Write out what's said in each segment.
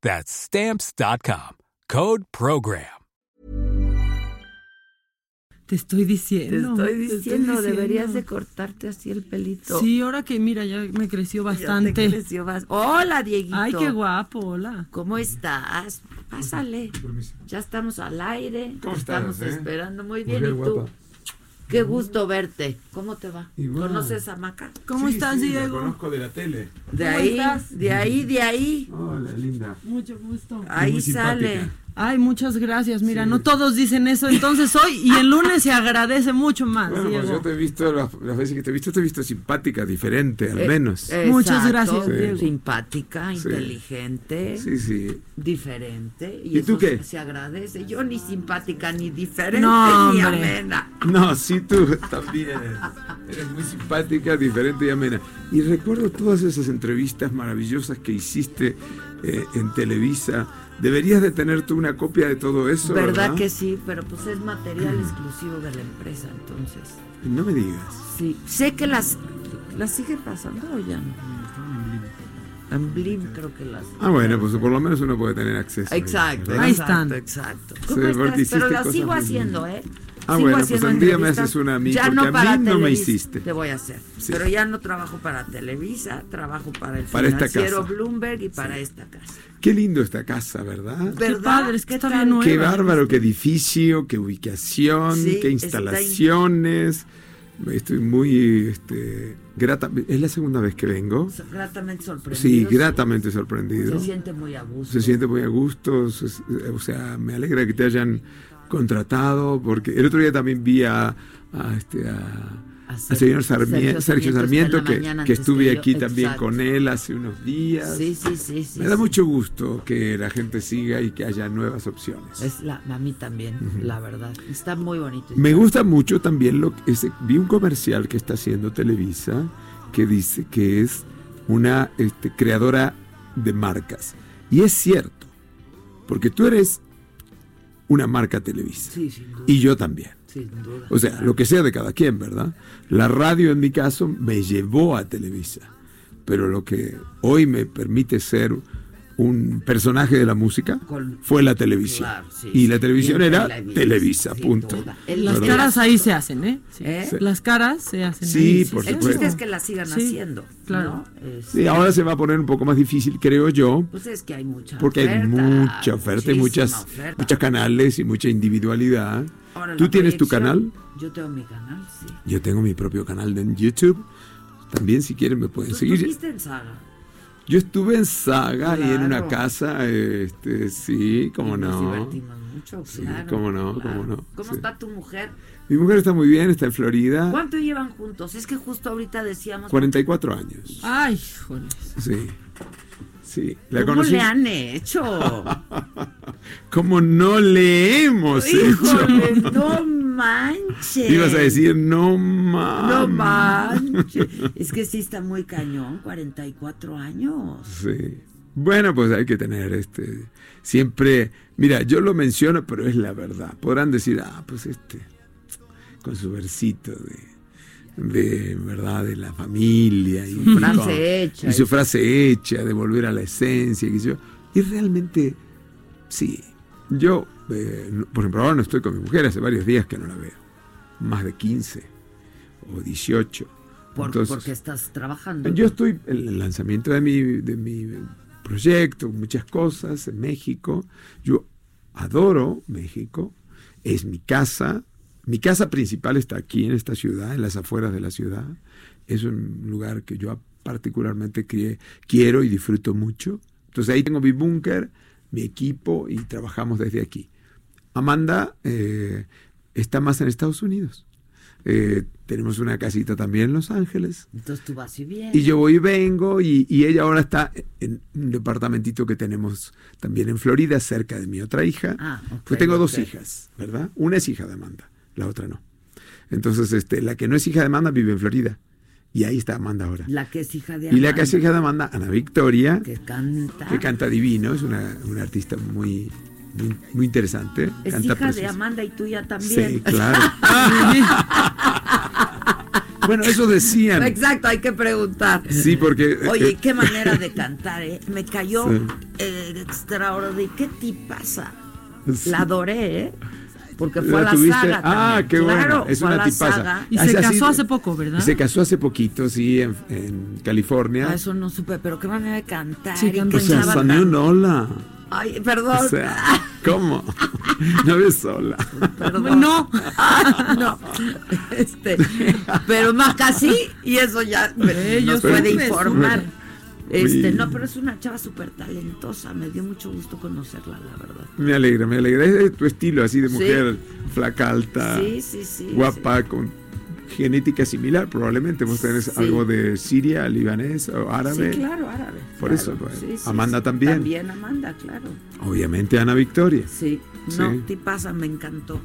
That's stamps.com. Code program. Te estoy diciendo. Te estoy diciendo, deberías de cortarte así el pelito. Sí, ahora que mira, ya me creció Ya bastante. te creció bas- Hola, Dieguito. Ay, qué guapo, hola. ¿Cómo estás? Pásale. Ya estamos al aire. ¿Cómo Te estamos estás, eh? esperando muy Muy bien. bien, ¿Y tú? guapa. Qué gusto verte. ¿Cómo te va? Igual. ¿Conoces a Maca? ¿Cómo Sí, estás, sí, La Diego? conozco de la tele. De ¿Cómo ahí, estás? de ahí, de ahí. Hola, linda. Mucho gusto. Ahí muy sale. simpática. Ay, muchas gracias. Mira, no todos dicen eso, entonces hoy y el lunes se agradece mucho más, Bueno, pues Diego. yo te he visto, las, las veces que te he visto, te he visto simpática, diferente, al Eh, menos. Muchas gracias, Sí. Diego. Simpática, Sí. inteligente, Sí, sí. diferente. Y, ¿Y tú qué? se- agradece. Yo ni simpática, ni diferente, No, ni amena. No, sí, tú también. Eres muy simpática, diferente y amena. Y recuerdo todas esas entrevistas maravillosas que hiciste eh, en Televisa. Deberías de tener tú una copia de todo eso, ¿verdad? ¿Verdad que sí? Pero pues es material exclusivo de la empresa, entonces. No me digas. Sí. Sé que las, las sigue pasando o ya no. En Blim creo que las. Ah, bueno, pues por lo menos uno puede tener acceso. Exacto. Ahí exacto, están. exacto. Sí, ¿Cómo porque estás? Pero las sigo haciendo. ¿eh? Ah, Sigo bueno, pues haciendo un día me entrevistas. haces una a mí, Ya porque no a para mí no me hiciste. Te voy a hacer. Sí. Pero ya no trabajo para Televisa, trabajo para el Para financiero. Bloomberg y para esta casa. Qué lindo esta casa, ¿verdad? Qué ¿Verdad? padre, es que ¿Qué está bien nueva. Qué bárbaro, qué edificio, qué ubicación, Sí, qué instalaciones. Estoy muy este, grata. Es la segunda vez que vengo. Gratamente sorprendido. Sí, gratamente sorprendido. Se siente muy a gusto. Se siente muy a gusto. o sea, me alegra que te hayan contratado, porque el otro día también vi a, a, este, a, A señor Sergio Sarmiento que, que estuve que yo. aquí también Exacto. con él hace unos días. Sí, sí, sí, sí. me da sí. mucho gusto que la gente siga y que haya nuevas opciones. Es la, a mí también, la verdad. Está muy bonito. Me gusta mucho también lo que vi un comercial que está haciendo Televisa que dice que es una este, creadora de marcas. Y es cierto, porque tú eres una marca Televisa. Sí, sin duda. Y yo también. Sin duda. O sea, lo que sea de cada quien, ¿verdad? La radio en mi caso me llevó a Televisa, pero lo que hoy me permite ser un personaje de la música Con- fue la televisión. Claro, sí, y sí. la televisión era Televisa, punto. Las caras ahí se hacen, ¿eh? Sí. ¿Eh? Las caras se hacen Sí, ahí. por El supuesto. chiste es que la sigan Sí, haciendo. claro. ¿no? Sí, ahora se va a poner un poco más difícil, creo yo, Pues es que hay mucha porque hay mucha oferta y muchas, oferta. muchos canales y mucha individualidad. Ahora, ¿Tú tienes tu canal? Yo tengo mi canal, sí. Yo tengo mi propio canal de en YouTube. También si quieren me pueden ¿Tú seguir. estuviste en Saga? Yo estuve en Saga y en una casa, este, sí, cómo Y Nos no. divertimos mucho, Sí, claro. cómo no, claro. cómo no, ¿Cómo sí. está tu mujer? Mi mujer está muy bien, está en Florida, ¿Cuánto llevan juntos? Es que justo ahorita decíamos... 44 años. Ay, joder. Sí. Sí, la ¿Cómo conocí. le han hecho? ¿Cómo no le hemos hecho? Híjole, no manches. Ibas a decir, no mames. No manches. Es que sí está muy cañón, 44 años. Sí. Bueno, pues hay que tener este siempre, mira, yo lo menciono, pero es la verdad. Podrán decir, ah, pues este con su versito de de verdad de la familia y Su frase con- hecha. y su frase hecha de volver a la esencia sé yo. y realmente sí yo eh, por ejemplo ahora no estoy con mi mujer hace varios días que no la veo más de 15 o 18 Por- Entonces, porque estás trabajando. yo estoy en el lanzamiento de mi, de mi proyecto, muchas cosas en México. Yo adoro México. es mi casa. Mi casa principal está aquí en esta ciudad, en las afueras de la ciudad. Es un lugar que yo particularmente quiero y disfruto mucho. Entonces ahí tengo mi búnker, mi equipo y trabajamos desde aquí. Amanda eh, está más en Estados Unidos. Eh, tenemos una casita también en Los Ángeles. Entonces tú vas y vienes. Y yo voy y vengo y, ella ahora está en un departamentito que tenemos también en Florida, cerca de mi otra hija. Ah, pues tengo dos hijas, ¿verdad? Una es hija de Amanda, la otra no. Entonces, este, la que no es hija de Amanda vive en Florida. Y ahí está Amanda ahora. La que es hija de Amanda. Y la que es hija de Amanda, Ana Victoria. Que canta. Que canta divino, es una, una artista muy, muy, interesante. Es hija de Amanda y tuya también. Sí, claro. bueno, eso decían. Exacto, hay que preguntar. Sí, porque. Oye, qué manera de cantar, ¿eh? Me cayó eh, extraordinario. ¿Qué te pasa? La adoré, ¿eh? Porque fue a la saga. Ah, qué bueno. Es una tipaza. Y se casó hace poco, ¿verdad? Se casó hace poquito, sí, en, California. Ah, eso no supe, pero qué manera de cantar. Sí, o sea, salió un hola. Ay, perdón. O sea, ¿cómo? No ves sola. Perdón. No. no. Este, pero más casi, y eso ya me, nos puede informar. Este, no, pero es una chava súper talentosa. Me dio mucho gusto conocerla, la verdad. Me alegra, me alegra. Es tu estilo así de mujer flaca, alta, sí, sí, sí, guapa, con genética similar, probablemente. Vos tenés algo de Siria, libanés o árabe. Sí, claro, árabe. Por eso, pues, Amanda también. También Amanda, claro. Obviamente Ana Victoria. Sí. No, te pasa, me encantó.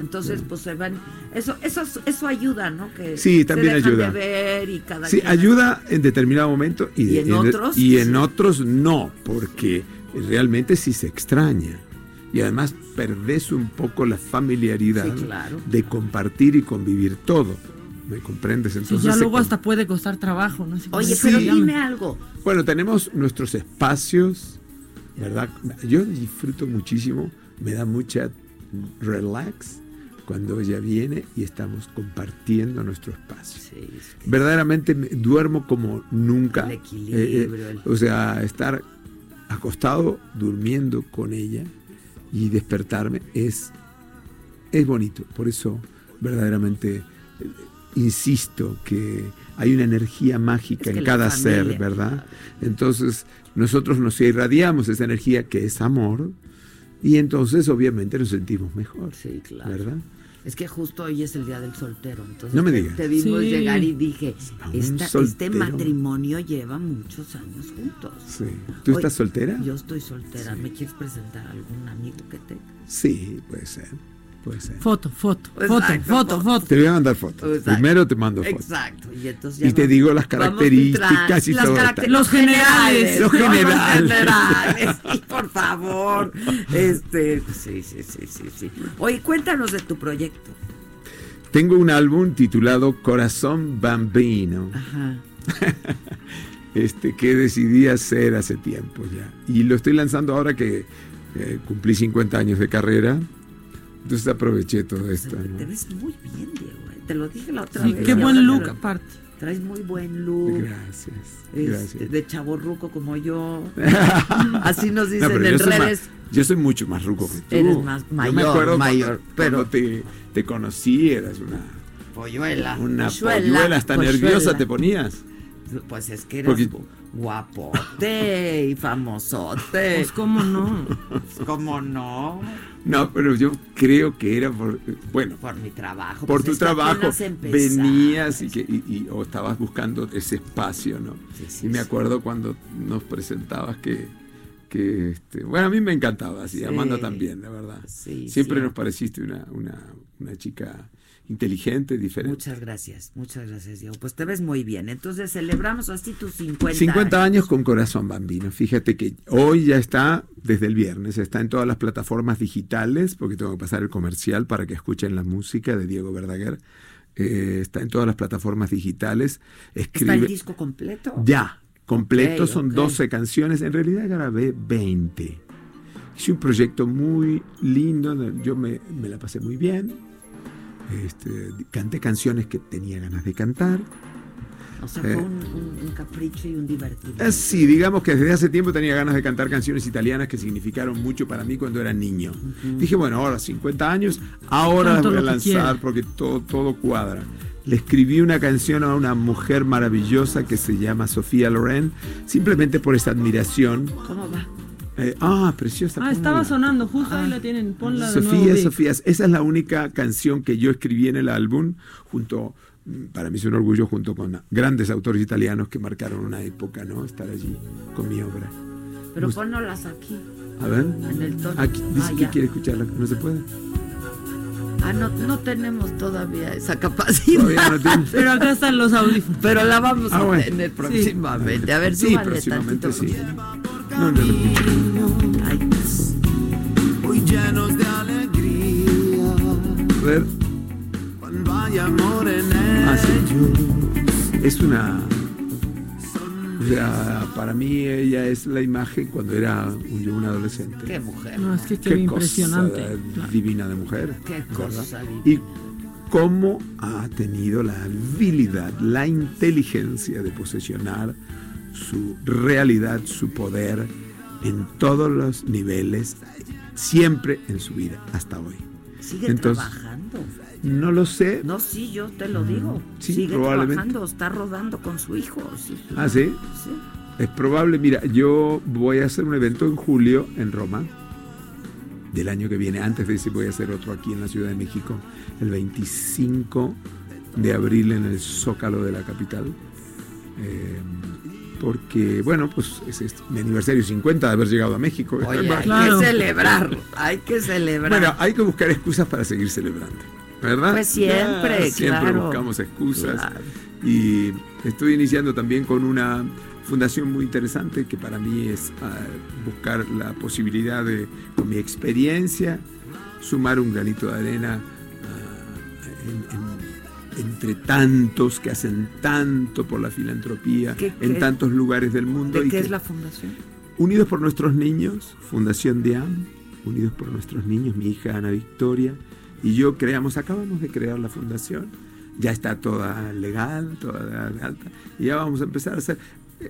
Entonces, pues se van. Eso, eso, eso ayuda, ¿no? Que sí, también ayuda. sí, ayuda en determinado momento y, en, otros. Y en otros no, porque realmente sí se extraña. Y además perdés un poco la familiaridad de compartir y convivir todo. ¿Me comprendes? Entonces ya luego hasta puede costar trabajo, ¿no? Oye, pero dime algo. Bueno, tenemos nuestros espacios, ¿verdad? Yo disfruto muchísimo me da mucha relax cuando ella viene y estamos compartiendo nuestro espacio. Verdaderamente duermo como nunca. Eh, eh, o sea, estar acostado durmiendo con ella y despertarme es, es bonito. Por eso verdaderamente eh, insisto que hay una energía mágica en cada ser, ¿verdad? Entonces nosotros nos irradiamos esa energía que es amor y entonces obviamente nos sentimos mejor. Sí, claro. ¿Verdad? Es que justo hoy es el día del soltero. Entonces no me te, digas. te vimos llegar y dije, este matrimonio lleva muchos años juntos. Sí. ¿Tú estás soltera? Yo estoy soltera. ¿Me quieres presentar a algún amigo que tenga? Sí, puede ser. Foto, foto, foto, foto, foto. Te voy a mandar fotos. Primero te mando fotos. Exacto. Y, entonces y te digo las características y todo. los generales. Los generales. y por favor. Este, sí, sí, sí, sí, sí. Oye, cuéntanos de tu proyecto. Tengo un álbum titulado Corazón Bambino. Ajá. este, que decidí hacer hace tiempo ya. Y lo estoy lanzando ahora que eh, cumplí 50 años de carrera. Entonces aproveché todo esto. Te ves muy bien, Diego. ¿eh? Te lo dije la otra vez. Qué buen look, aparte. Traes muy buen look. Gracias. gracias. De chavo ruco como yo. Así nos dicen en redes. yo soy mucho más ruco que tú. Eres más mayor. Yo me acuerdo mayor. pero te, te, conocí, eras una. Polluela. Una polluela, hasta nerviosa te ponías. Pues es que eras guapote y famosote. Pues cómo no. Pues cómo no. No, pero yo creo que era por, bueno, por mi trabajo. Por pues tu trabajo venías y, que, y, o estabas buscando ese espacio, ¿no? y me acuerdo cuando nos presentabas que, que este, bueno, a mí me encantaba, así, Amanda también, la verdad. Siempre nos pareciste una, una, una chica inteligente, diferente. Muchas gracias, muchas gracias, Diego. Pues te ves muy bien. Entonces celebramos así tus 50 50 años con Corazón Bambino. Fíjate que hoy ya está, desde el viernes, está en todas las plataformas digitales, porque tengo que pasar el comercial para que escuchen la música de Diego Verdaguer. Eh, está en todas las plataformas digitales. Escribe, ¿Está el disco completo? Ya, completo, son 12 canciones. En realidad grabé 20. Hice un proyecto muy lindo, yo me, me la pasé muy bien este, canté canciones que tenía ganas de cantar O sea, fue eh, un, capricho y un divertido. Eh, sí, digamos que desde hace tiempo tenía ganas de cantar canciones italianas que significaron mucho para mí cuando era niño. Dije, bueno, ahora 50 años, ahora las voy a lanzar porque todo, todo cuadra. Le escribí una canción a una mujer maravillosa que se llama Sofía Loren, simplemente por esa admiración. ¿Cómo va? Eh, ah, preciosa. Ah, estaba sonando, justo ahí la tienen. Ponla de Sofía, Sofía, esa es la única canción que yo escribí en el álbum, junto, para mí es un orgullo, junto con grandes autores italianos que marcaron una época, ¿no? Estar allí con mi obra. Pero ponlas aquí. A ver. En el tono. Aquí, dice ah, que quiere escucharla, no se puede. Ah, no, no tenemos todavía esa capacidad. Pero acá están los audífonos. Pero la vamos ah, a tener próximamente. A ver, sí, próximamente sí. No, no, Hoy llenos de alegría. A ver. Cuando hay amor en ah, Es una o sea, para mí ella es la imagen cuando era un, un adolescente. Qué mujer. No, es que qué, impresionante. divina de mujer. Qué cosa Y cómo ha tenido la habilidad, la inteligencia de posesionar su realidad, su poder en todos los niveles, siempre en su vida, hasta hoy. Sigue trabajando. No lo sé. No, sí, yo te lo digo. Sigue trabajando, está rodando con su hijo. ¿Ah, sí? Sí. Es probable, mira, yo voy a hacer un evento en julio en Roma del año que viene, antes de ese voy a hacer otro aquí en la Ciudad de México, el 25 de abril en el Zócalo de la capital. Eh, porque, bueno, pues es, mi aniversario 50 de haber llegado a México. hay que celebrar, hay que celebrar. Bueno, hay que buscar excusas para seguir celebrando. ¿verdad? Pues siempre, Siempre buscamos excusas. Y estoy iniciando también con una fundación muy interesante que para mí es ah, buscar la posibilidad de, con mi experiencia, sumar un granito de arena ah, entre tantos que hacen tanto por la filantropía en tantos lugares del mundo. ¿De qué es la fundación? Unidos por nuestros niños, Fundación DIAM, Unidos por nuestros niños, mi hija Ana Victoria, y yo creamos, acabamos de crear la fundación, ya está toda legal, toda alta, y ya vamos a empezar a hacer.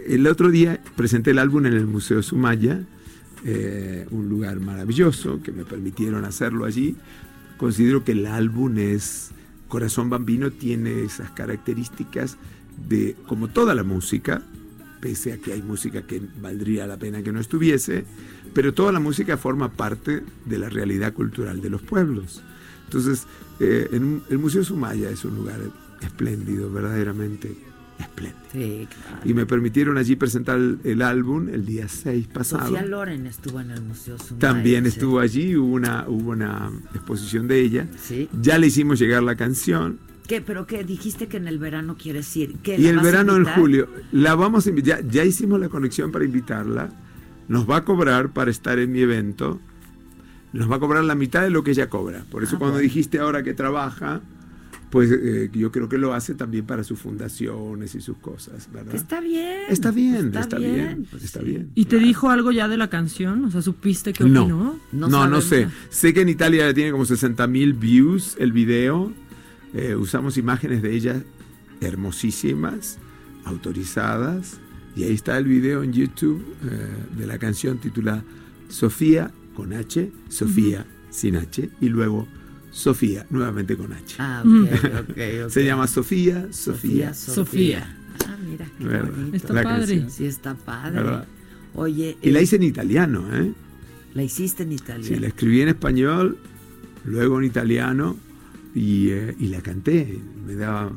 El otro día presenté el álbum en el Museo Sumaya, eh, un lugar maravilloso que me permitieron hacerlo allí. Considero que el álbum es, Corazón Bambino tiene esas características de, como toda la música, pese a que hay música que valdría la pena que no estuviese, pero toda la música forma parte de la realidad cultural de los pueblos. Entonces, eh, el Museo Sumaya es un lugar espléndido, verdaderamente espléndido. Sí, claro. Y me permitieron allí presentar el, álbum el día 6 pasado. Sofía Loren estuvo en el Museo Sumaya. También estuvo allí, hubo una, hubo una exposición de ella. Sí. Ya le hicimos llegar la canción. ¿Qué? ¿Pero qué? Dijiste que en el verano quieres ir. ¿Qué, y el verano en julio. La vamos a invitar. Ya, ya hicimos la conexión para invitarla. Nos va a cobrar para estar en mi evento nos va a cobrar la mitad de lo que ella cobra. Por eso ah, cuando dijiste ahora que trabaja, pues eh, yo creo que lo hace también para sus fundaciones y sus cosas, ¿verdad? Está bien. Está bien, está, bien, pues está bien. ¿Y te dijo algo ya de la canción? O sea, ¿supiste qué opinó? No, no, no, sé. Sé que en Italia tiene como 60 mil views el video. Eh, usamos imágenes de ella hermosísimas, autorizadas. Y ahí está el video en YouTube eh, de la canción titulada Sofía con H, Sofía sin H y luego Sofía nuevamente con H. Ah, ok, Se llama Sofía, Sofía, Sofía. Ah, mira, qué Está padre. Sí, está padre. Oye. Y la hice en italiano, ¿eh? La hiciste en italiano. Sí, la escribí en español, luego en italiano y, eh, y la canté. Me daba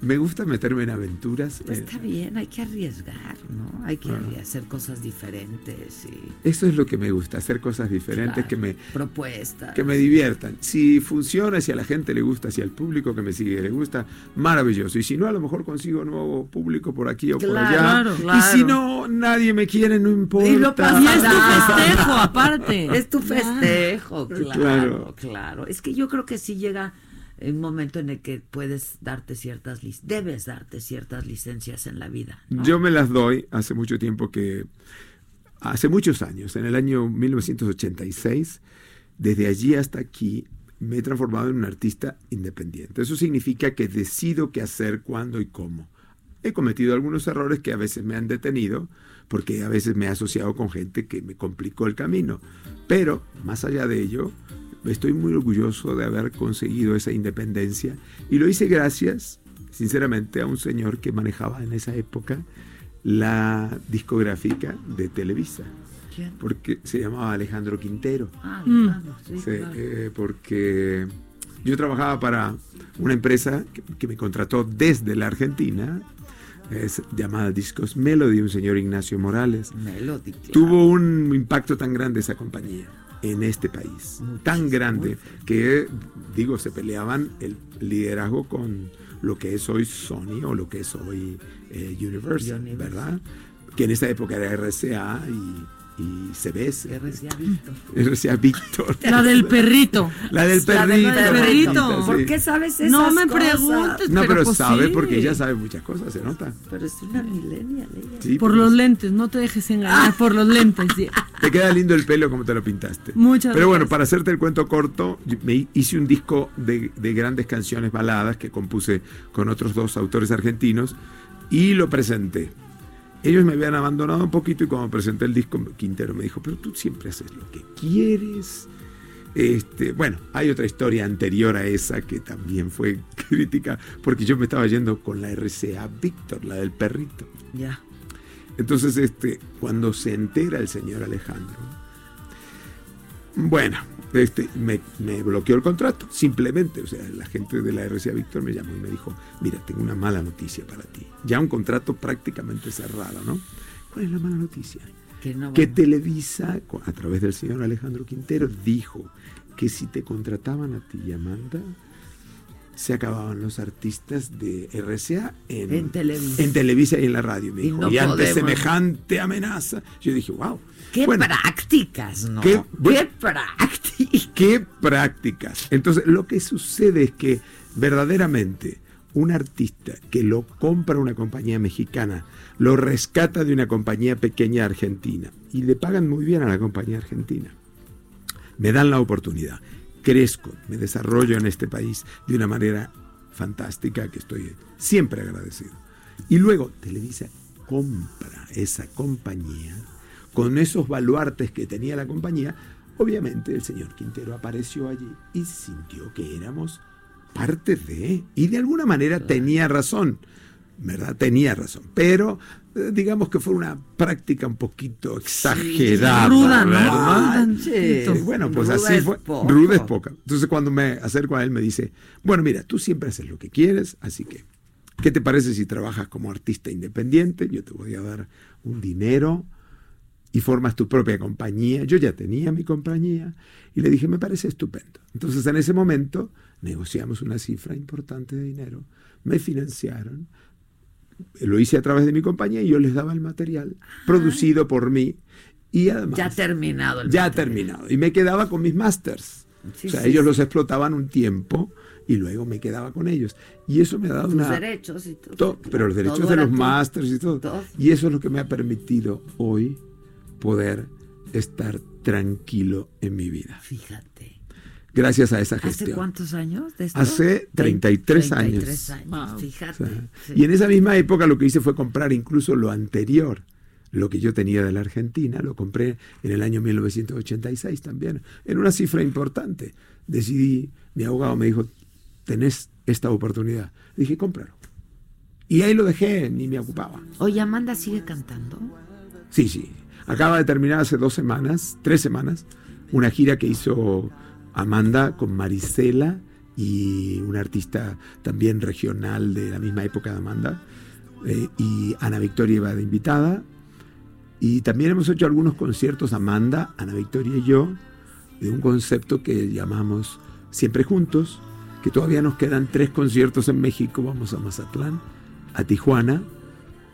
me gusta meterme en aventuras. Pues está bien, hay que arriesgar, ¿no? Hay que hacer cosas diferentes. Y... Eso es lo que me gusta, hacer cosas diferentes que me... Propuestas. Que me diviertan. Si funciona, si a la gente le gusta, si al público que me sigue le gusta, maravilloso. Y si no, a lo mejor consigo nuevo público por aquí o por allá. Y si no, nadie me quiere, no importa. Y, lo y es tu festejo, aparte. Es tu festejo, claro, claro. Es que yo creo que sí llega un momento en el que puedes darte ciertas, debes darte ciertas licencias en la vida. Yo me las doy hace mucho tiempo que, hace muchos años, en el año 1986, desde allí hasta aquí, me he transformado en un artista independiente. Eso significa que decido qué hacer, cuándo y cómo. he cometido algunos errores que a veces me han detenido, porque a veces me he asociado con gente que me complicó el camino. Pero, más allá de ello, estoy muy orgulloso de haber conseguido esa independencia y lo hice gracias, sinceramente, a un señor que manejaba en esa época la discográfica de Televisa. ¿Quién? Porque se llamaba Alejandro Quintero. Ah, Mm. Alejandro, sí, Sí, claro. eh, porque yo trabajaba para una empresa que, que me contrató desde la Argentina, es llamada Discos Melody, un señor Ignacio Morales. Melody, claro. Tuvo un impacto tan grande esa compañía en este país, tan grande que, digo, se peleaban el liderazgo con lo que es hoy Sony o lo que es hoy eh, Universal, Universal. ¿verdad? Que en esa época era RCA y, y CBS. Víctor. RCA Víctor. La del perrito. La del La del perrito. perrito. Martita, ¿Por qué sabes esas No me cosas? preguntes. No, pero, pues sabe sí. porque ella sabe muchas cosas, se nota. Pero es una millennial ella. Sí, Por pues, los lentes, no te dejes engañar por los lentes. sí. Te queda lindo el pelo como te lo pintaste. Muchas Pero bueno, gracias. para hacerte el cuento corto, me hice un disco de, de grandes canciones baladas que compuse con otros dos autores argentinos y lo presenté. Ellos me habían abandonado un poquito y cuando presenté el disco, Quintero me dijo, pero tú siempre haces lo que quieres. Este, bueno, hay otra historia anterior a esa que también fue crítica, porque yo me estaba yendo con la RCA Víctor, la del perrito. Ya. Entonces, este, cuando se entera el señor Alejandro, bueno, este, me, me bloqueó el contrato, simplemente. O sea, la gente de la RCA Víctor me llamó y me dijo, mira, tengo una mala noticia para ti. Ya un contrato prácticamente cerrado, ¿no? ¿Cuál es la mala noticia? Que no Que Televisa, a través del señor Alejandro Quintero, dijo que si te contrataban a ti, Amanda, se acababan los artistas de RCA en, En Televisa. en Televisa y en la radio. Me Y dijo, no y ante podemos". semejante amenaza, yo dije, wow. Qué bueno, prácticas, ¿no? qué- Qué, bueno. prácticas. qué prácticas. Entonces, lo que sucede es que verdaderamente un artista que lo compra una compañía mexicana, lo rescata de una compañía pequeña argentina y le pagan muy bien a la compañía argentina. Me dan la oportunidad, crezco, me desarrollo en este país de una manera fantástica que estoy siempre agradecido. Y luego Televisa compra esa compañía con esos baluartes que tenía la compañía. Obviamente el señor Quintero apareció allí y sintió que éramos parte de, y de alguna manera tenía razón, ¿verdad? Tenía razón, pero eh, digamos que fue una práctica un poquito exagerada. Ruda, ¿no? ¿verdad? Un tantito. Y bueno, pues Ruda así fue. poco. Ruda es poca. Entonces cuando me acerco a él me dice, bueno, mira, tú siempre haces lo que quieres, así que, ¿qué te parece si trabajas como artista independiente? Yo te voy a dar un dinero y formas tu propia compañía. Yo ya tenía mi compañía y le dije, me parece estupendo. Entonces en ese momento negociamos una cifra importante de dinero, me financiaron, lo hice a través de mi compañía y yo les daba el material producido por mí y además Ya terminado el ya material. terminado. Y me quedaba con mis masters. Sí, o sea, sí, ellos sí. los explotaban un tiempo y luego me quedaba con ellos. Y eso me ha dado Tus una... derechos y todo. to- pero los derechos Todo de los tuyo. masters y todo. Todo. Y eso es lo que me ha permitido hoy poder estar tranquilo en mi vida. Fíjate. Gracias a esa ¿Hace gestión. cuántos años de esto? Hace 33 33 años. años. Fíjate. sea, sí. Y en esa misma época lo que hice fue comprar incluso lo anterior, lo que yo tenía de la Argentina, lo compré en el año 1986 también, en una cifra importante. Decidí, mi abogado me dijo, tenés esta oportunidad. Dije, cómpralo. Y ahí lo dejé, ni me ocupaba. Oye, Amanda sigue cantando. Sí, sí. Acaba de terminar hace dos semanas, tres semanas, una gira que hizo Amanda con Marisela y una artista también regional de la misma época de Amanda. eh, y Ana Victoria iba de invitada. Y también hemos hecho algunos conciertos, Amanda, Ana Victoria y yo, de un concepto que llamamos Siempre Juntos, que todavía nos quedan tres conciertos en México. Vamos a Mazatlán, a Tijuana,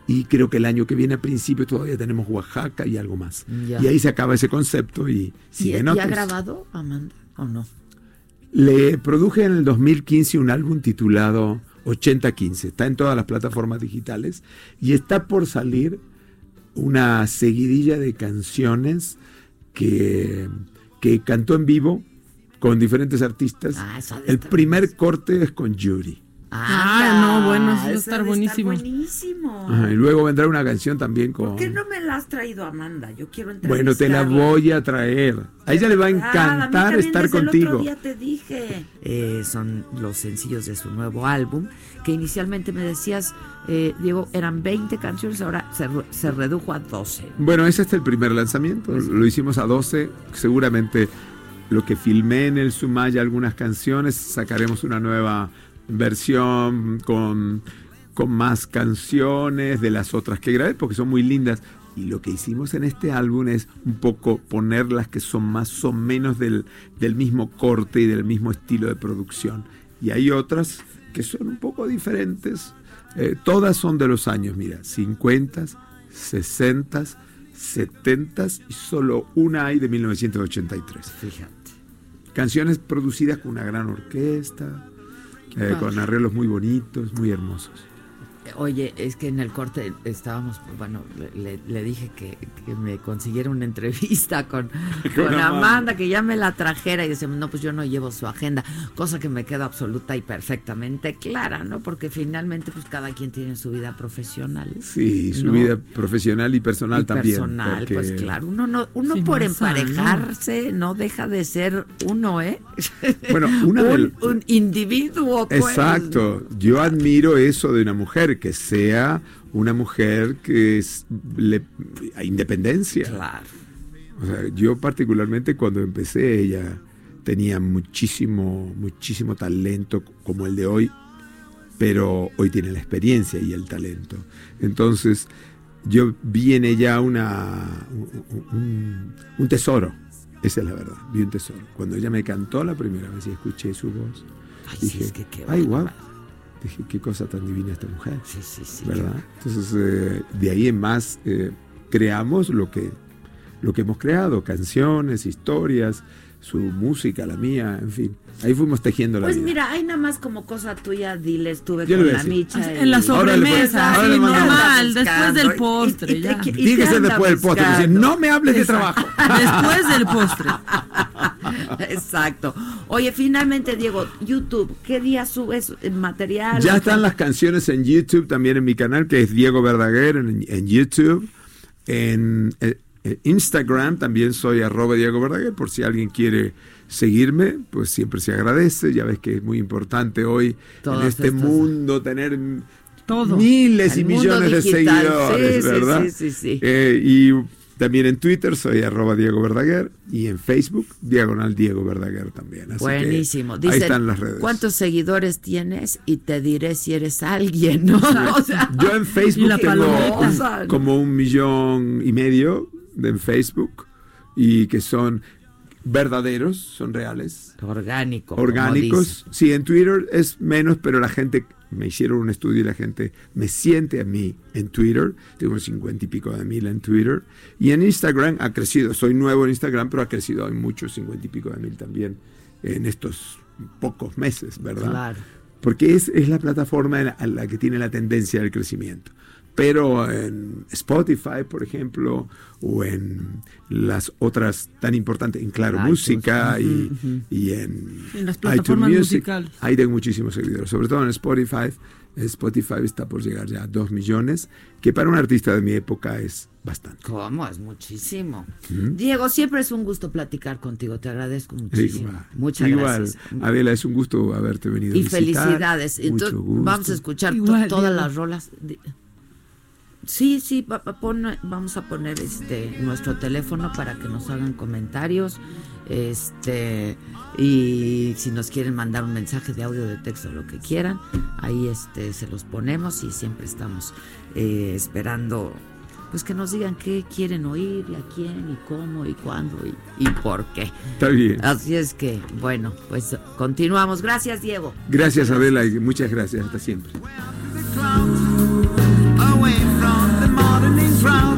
y creo que el año que viene a principio todavía tenemos Oaxaca y algo más. Ya. Y ahí se acaba ese concepto y ¿Y, siguen y ha otros. grabado Amanda o no? Le produje en el 2015 un álbum titulado 8015. Está en todas las plataformas digitales y está por salir una seguidilla de canciones que, que cantó en vivo con diferentes artistas. Ah, el primer corte es con Yuri. Ah, no, bueno, eso va a estar buenísimo. buenísimo. y luego vendrá una canción también con. ¿Por qué no me la has traído, Amanda? Yo quiero entrevistarla. Bueno, te la voy a traer. A ella le va a encantar estar desde contigo. El otro día te dije. Eh, son los sencillos de su nuevo álbum, que inicialmente me decías, eh, Diego, eran 20 canciones, ahora se, se redujo a 12. Bueno, ese es el primer lanzamiento. Lo hicimos a 12. Seguramente lo que filmé en el Sumaya, algunas canciones, sacaremos una nueva versión con, con más canciones de las otras que grabé, porque son muy lindas. Y lo que hicimos en este álbum es un poco poner las que son más o menos del, del mismo corte y del mismo estilo de producción. Y hay otras que son un poco diferentes. Eh, todas son de los años, mira, 50, 60, 70 y solo una hay de 1983. Fíjate. Canciones producidas con una gran orquesta, eh, con arreglos muy bonitos, muy hermosos. Oye, es que en el corte estábamos, bueno, le, le dije que, que, me consiguiera una entrevista con, con Amanda, que ya me la trajera y decimos, no, pues yo no llevo su agenda, cosa que me queda absoluta y perfectamente clara, ¿no? Porque finalmente, pues cada quien tiene su vida profesional. Sí, su ¿no? vida profesional y personal y también. Personal, porque... pues claro, uno no, uno sí, por emparejarse no. no deja de ser uno, ¿eh? Bueno, una un, del... un individuo. Pues. Exacto, yo admiro eso de una mujer que sea una mujer que es le, a independencia. Claro. O sea, yo particularmente cuando empecé ella tenía muchísimo muchísimo talento como el de hoy, pero hoy tiene la experiencia y el talento. Entonces, yo vi en ella una un, un tesoro. Esa es la verdad, vi un tesoro. Cuando ella me cantó la primera vez y escuché su voz, ay, dije, es que qué ay, wow, dije, qué cosa tan divina esta mujer. Sí, sí, sí. ¿Verdad? Entonces, eh, de ahí en más, eh, creamos lo que, lo que hemos creado, canciones, historias, su música, la mía, en fin. Ahí fuimos tejiendo la Pues vida. mira, hay nada más como cosa tuya, dile, estuve Yo con la micha. En la sobremesa, ahora normal, después del postre, Y- y- ya. y- y te Dígase después del postre, dice, no me hables de trabajo. Después del postre. Exacto. Oye, finalmente, Diego, YouTube, ¿qué día subes material? Ya están las canciones en YouTube, también en mi canal, que es Diego Verdaguer en, en YouTube. En eh, eh, Instagram también soy arroba Diego Verdaguer, por si alguien quiere seguirme, pues siempre se agradece. Ya ves que es muy importante hoy Todas en este mundo tener Todo. miles El y millones de seguidores, Sí, sí, ¿verdad? sí, sí, sí. Eh, y también en Twitter soy arroba Diego Verdaguer y en Facebook diagonal Diego Verdaguer también. Así que Buenísimo. ahí están las redes. ¿Cuántos seguidores tienes? Y te diré si eres alguien, ¿no? O sea, Yo en Facebook tengo un- como un millón y medio de en Facebook y que son verdaderos, son reales, orgánico. orgánicos. dicen. Sí, en Twitter es menos, pero la gente, me hicieron un estudio y la gente me siente a mí en Twitter. Tengo cincuenta y pico de mil en Twitter. Y en Instagram ha crecido. Soy nuevo en Instagram, pero ha crecido hay muchos, cincuenta y pico de mil también en estos pocos meses, ¿verdad? Claro. porque es, es la plataforma en la que tiene la tendencia del crecimiento. Pero en Spotify, por ejemplo, o en las otras tan importantes, en Claro iTunes. Música y, y en, En las iTunes plataformas Music, musicales. ahí tengo muchísimos seguidores, sobre todo en Spotify. Spotify está por llegar ya a 2 millones, que para un artista de mi época es bastante. ¿Cómo? Es muchísimo. Diego, siempre es un gusto platicar contigo. Te agradezco muchísimo. Igual, Muchas igual. gracias. Adela, es un gusto haberte venido Y a visitar. felicidades. Mucho Entonces, gusto. vamos a escuchar to- todas Diego. las rolas. Sí, sí, va- va- pon- vamos a poner este nuestro teléfono para que nos hagan comentarios. Este y si nos quieren mandar un mensaje de audio, de texto, lo que quieran, ahí este se los ponemos y siempre estamos eh, esperando pues que nos digan qué quieren oír, y a quién y cómo y cuándo y, y por qué. Está bien. Así es que, bueno, pues continuamos. Gracias, Diego. Gracias, Adela, y muchas gracias. Hasta siempre. frown.